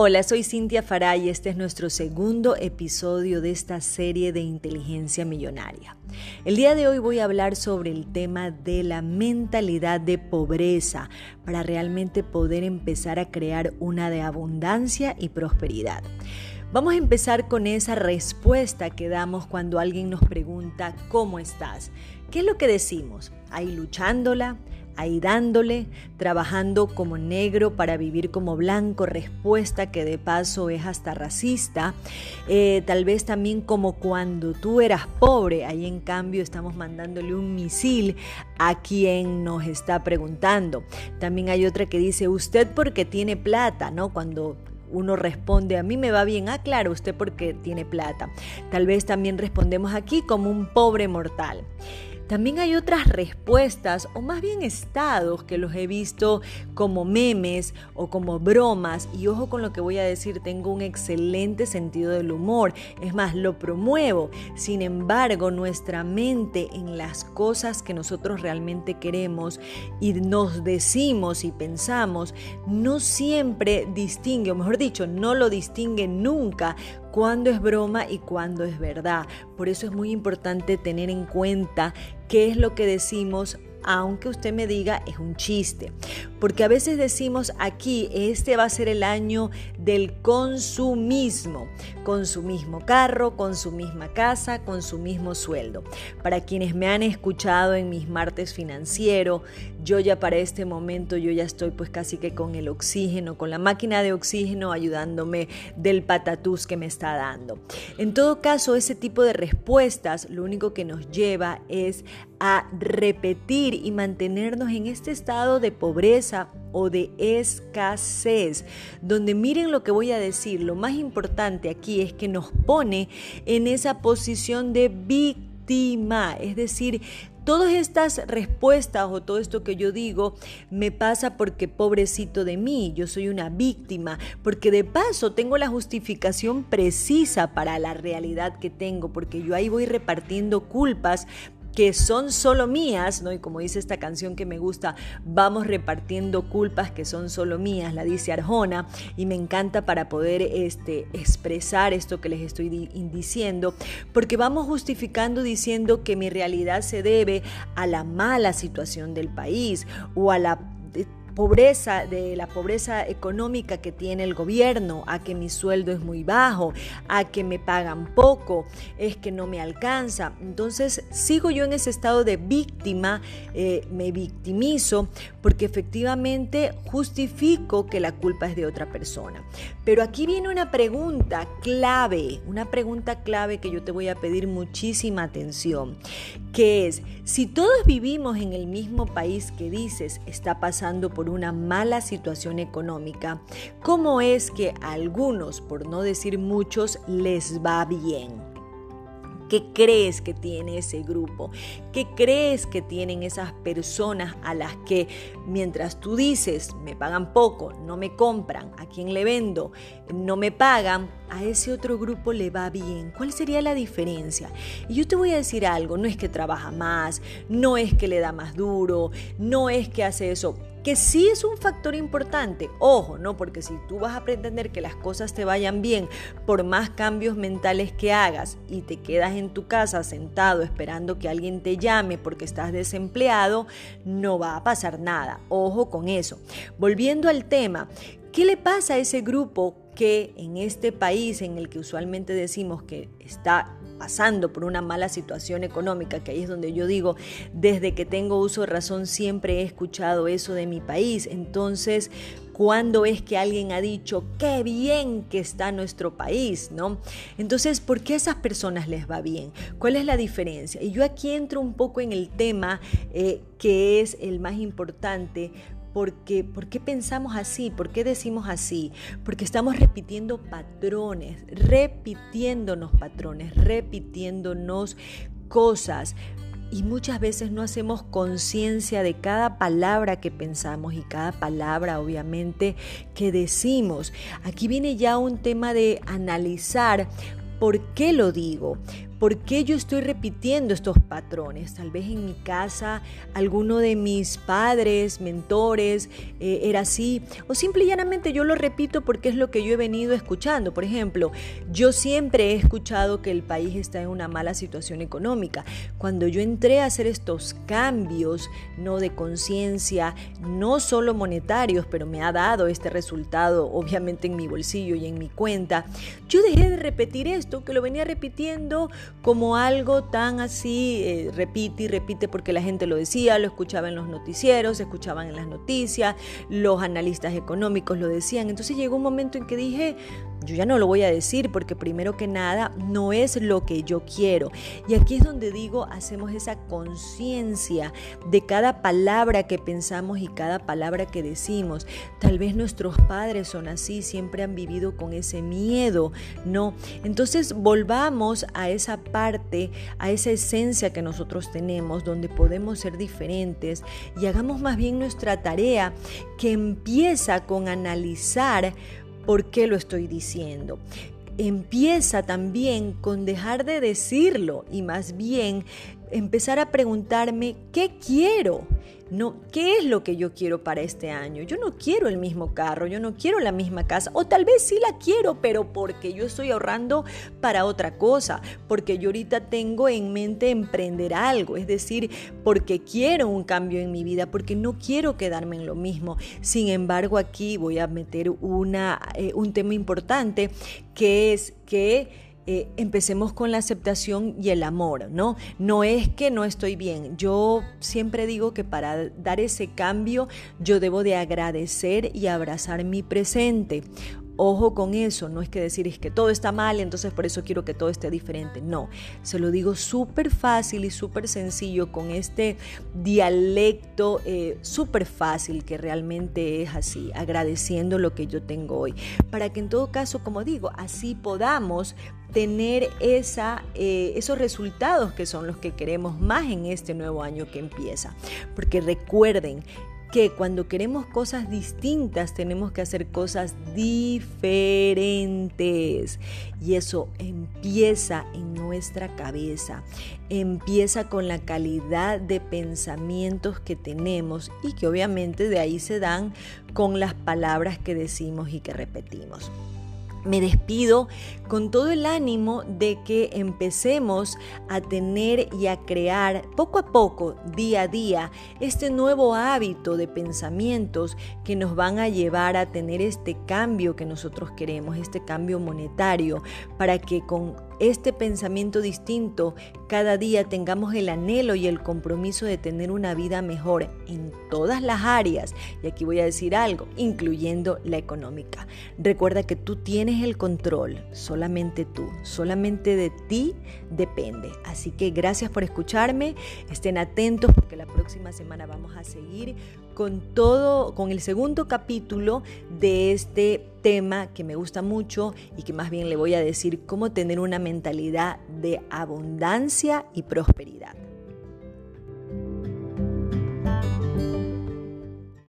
Hola, soy Cintia Faray y este es nuestro segundo episodio de esta serie de inteligencia millonaria. El día de hoy voy a hablar sobre el tema de la mentalidad de pobreza para realmente poder empezar a crear una de abundancia y prosperidad. Vamos a empezar con esa respuesta que damos cuando alguien nos pregunta ¿cómo estás? ¿Qué es lo que decimos? Ahí luchándola, ahí dándole, trabajando como negro para vivir como blanco, respuesta que de paso es hasta racista, eh, tal vez también como cuando tú eras pobre, ahí en cambio estamos mandándole un misil a quien nos está preguntando. También hay otra que dice, usted porque tiene plata, ¿no? Cuando uno responde, a mí me va bien, ah, claro, usted porque tiene plata. Tal vez también respondemos aquí como un pobre mortal. También hay otras respuestas o más bien estados que los he visto como memes o como bromas y ojo con lo que voy a decir, tengo un excelente sentido del humor, es más, lo promuevo. Sin embargo, nuestra mente en las cosas que nosotros realmente queremos y nos decimos y pensamos, no siempre distingue, o mejor dicho, no lo distingue nunca cuándo es broma y cuándo es verdad. Por eso es muy importante tener en cuenta qué es lo que decimos aunque usted me diga es un chiste. Porque a veces decimos aquí, este va a ser el año del consumismo, con su mismo carro, con su misma casa, con su mismo sueldo. Para quienes me han escuchado en mis martes financiero, yo ya para este momento, yo ya estoy pues casi que con el oxígeno, con la máquina de oxígeno ayudándome del patatús que me está dando. En todo caso, ese tipo de respuestas lo único que nos lleva es a repetir y mantenernos en este estado de pobreza o de escasez, donde miren lo que voy a decir, lo más importante aquí es que nos pone en esa posición de víctima, es decir, Todas estas respuestas o todo esto que yo digo me pasa porque pobrecito de mí, yo soy una víctima, porque de paso tengo la justificación precisa para la realidad que tengo, porque yo ahí voy repartiendo culpas que son solo mías, ¿no? Y como dice esta canción que me gusta, vamos repartiendo culpas que son solo mías, la dice Arjona, y me encanta para poder este, expresar esto que les estoy diciendo, porque vamos justificando diciendo que mi realidad se debe a la mala situación del país o a la pobreza, de la pobreza económica que tiene el gobierno, a que mi sueldo es muy bajo, a que me pagan poco, es que no me alcanza. Entonces sigo yo en ese estado de víctima, eh, me victimizo porque efectivamente justifico que la culpa es de otra persona. Pero aquí viene una pregunta clave, una pregunta clave que yo te voy a pedir muchísima atención, que es, si todos vivimos en el mismo país que dices está pasando por una mala situación económica, ¿cómo es que a algunos, por no decir muchos, les va bien? ¿Qué crees que tiene ese grupo? ¿Qué crees que tienen esas personas a las que mientras tú dices, me pagan poco, no me compran, a quién le vendo, no me pagan, a ese otro grupo le va bien? ¿Cuál sería la diferencia? Y yo te voy a decir algo, no es que trabaja más, no es que le da más duro, no es que hace eso que sí es un factor importante. Ojo, ¿no? Porque si tú vas a pretender que las cosas te vayan bien por más cambios mentales que hagas y te quedas en tu casa sentado esperando que alguien te llame porque estás desempleado, no va a pasar nada. Ojo con eso. Volviendo al tema, ¿qué le pasa a ese grupo que en este país en el que usualmente decimos que está pasando por una mala situación económica, que ahí es donde yo digo, desde que tengo uso de razón siempre he escuchado eso de mi país. Entonces, ¿cuándo es que alguien ha dicho, qué bien que está nuestro país? ¿no? Entonces, ¿por qué a esas personas les va bien? ¿Cuál es la diferencia? Y yo aquí entro un poco en el tema eh, que es el más importante, ¿Por qué pensamos así? ¿Por qué decimos así? Porque estamos repitiendo patrones, repitiéndonos patrones, repitiéndonos cosas. Y muchas veces no hacemos conciencia de cada palabra que pensamos y cada palabra obviamente que decimos. Aquí viene ya un tema de analizar por qué lo digo. ¿Por qué yo estoy repitiendo estos patrones? Tal vez en mi casa alguno de mis padres, mentores, eh, era así. O simple y llanamente yo lo repito porque es lo que yo he venido escuchando. Por ejemplo, yo siempre he escuchado que el país está en una mala situación económica. Cuando yo entré a hacer estos cambios, no de conciencia, no solo monetarios, pero me ha dado este resultado, obviamente en mi bolsillo y en mi cuenta, yo dejé de repetir esto, que lo venía repitiendo como algo tan así, eh, repite y repite porque la gente lo decía, lo escuchaba en los noticieros, escuchaban en las noticias, los analistas económicos lo decían. Entonces llegó un momento en que dije, yo ya no lo voy a decir porque primero que nada no es lo que yo quiero. Y aquí es donde digo, hacemos esa conciencia de cada palabra que pensamos y cada palabra que decimos. Tal vez nuestros padres son así, siempre han vivido con ese miedo, ¿no? Entonces volvamos a parte, a esa esencia que nosotros tenemos, donde podemos ser diferentes y hagamos más bien nuestra tarea que empieza con analizar por qué lo estoy diciendo. Empieza también con dejar de decirlo y más bien empezar a preguntarme qué quiero no, ¿qué es lo que yo quiero para este año? Yo no quiero el mismo carro, yo no quiero la misma casa, o tal vez sí la quiero, pero porque yo estoy ahorrando para otra cosa, porque yo ahorita tengo en mente emprender algo, es decir, porque quiero un cambio en mi vida, porque no quiero quedarme en lo mismo. Sin embargo, aquí voy a meter una, eh, un tema importante que es que eh, empecemos con la aceptación y el amor, ¿no? No es que no estoy bien. Yo siempre digo que para dar ese cambio yo debo de agradecer y abrazar mi presente. Ojo con eso, no es que decir es que todo está mal, entonces por eso quiero que todo esté diferente. No, se lo digo súper fácil y súper sencillo con este dialecto eh, súper fácil que realmente es así, agradeciendo lo que yo tengo hoy. Para que en todo caso, como digo, así podamos tener esa, eh, esos resultados que son los que queremos más en este nuevo año que empieza. Porque recuerden que cuando queremos cosas distintas tenemos que hacer cosas diferentes. Y eso empieza en nuestra cabeza, empieza con la calidad de pensamientos que tenemos y que obviamente de ahí se dan con las palabras que decimos y que repetimos. Me despido con todo el ánimo de que empecemos a tener y a crear poco a poco, día a día, este nuevo hábito de pensamientos que nos van a llevar a tener este cambio que nosotros queremos, este cambio monetario, para que con este pensamiento distinto, cada día tengamos el anhelo y el compromiso de tener una vida mejor en todas las áreas. Y aquí voy a decir algo, incluyendo la económica. Recuerda que tú tienes el control, solamente tú, solamente de ti depende. Así que gracias por escucharme, estén atentos porque la próxima semana vamos a seguir con todo, con el segundo capítulo de este tema que me gusta mucho y que más bien le voy a decir cómo tener una mentalidad de abundancia y prosperidad.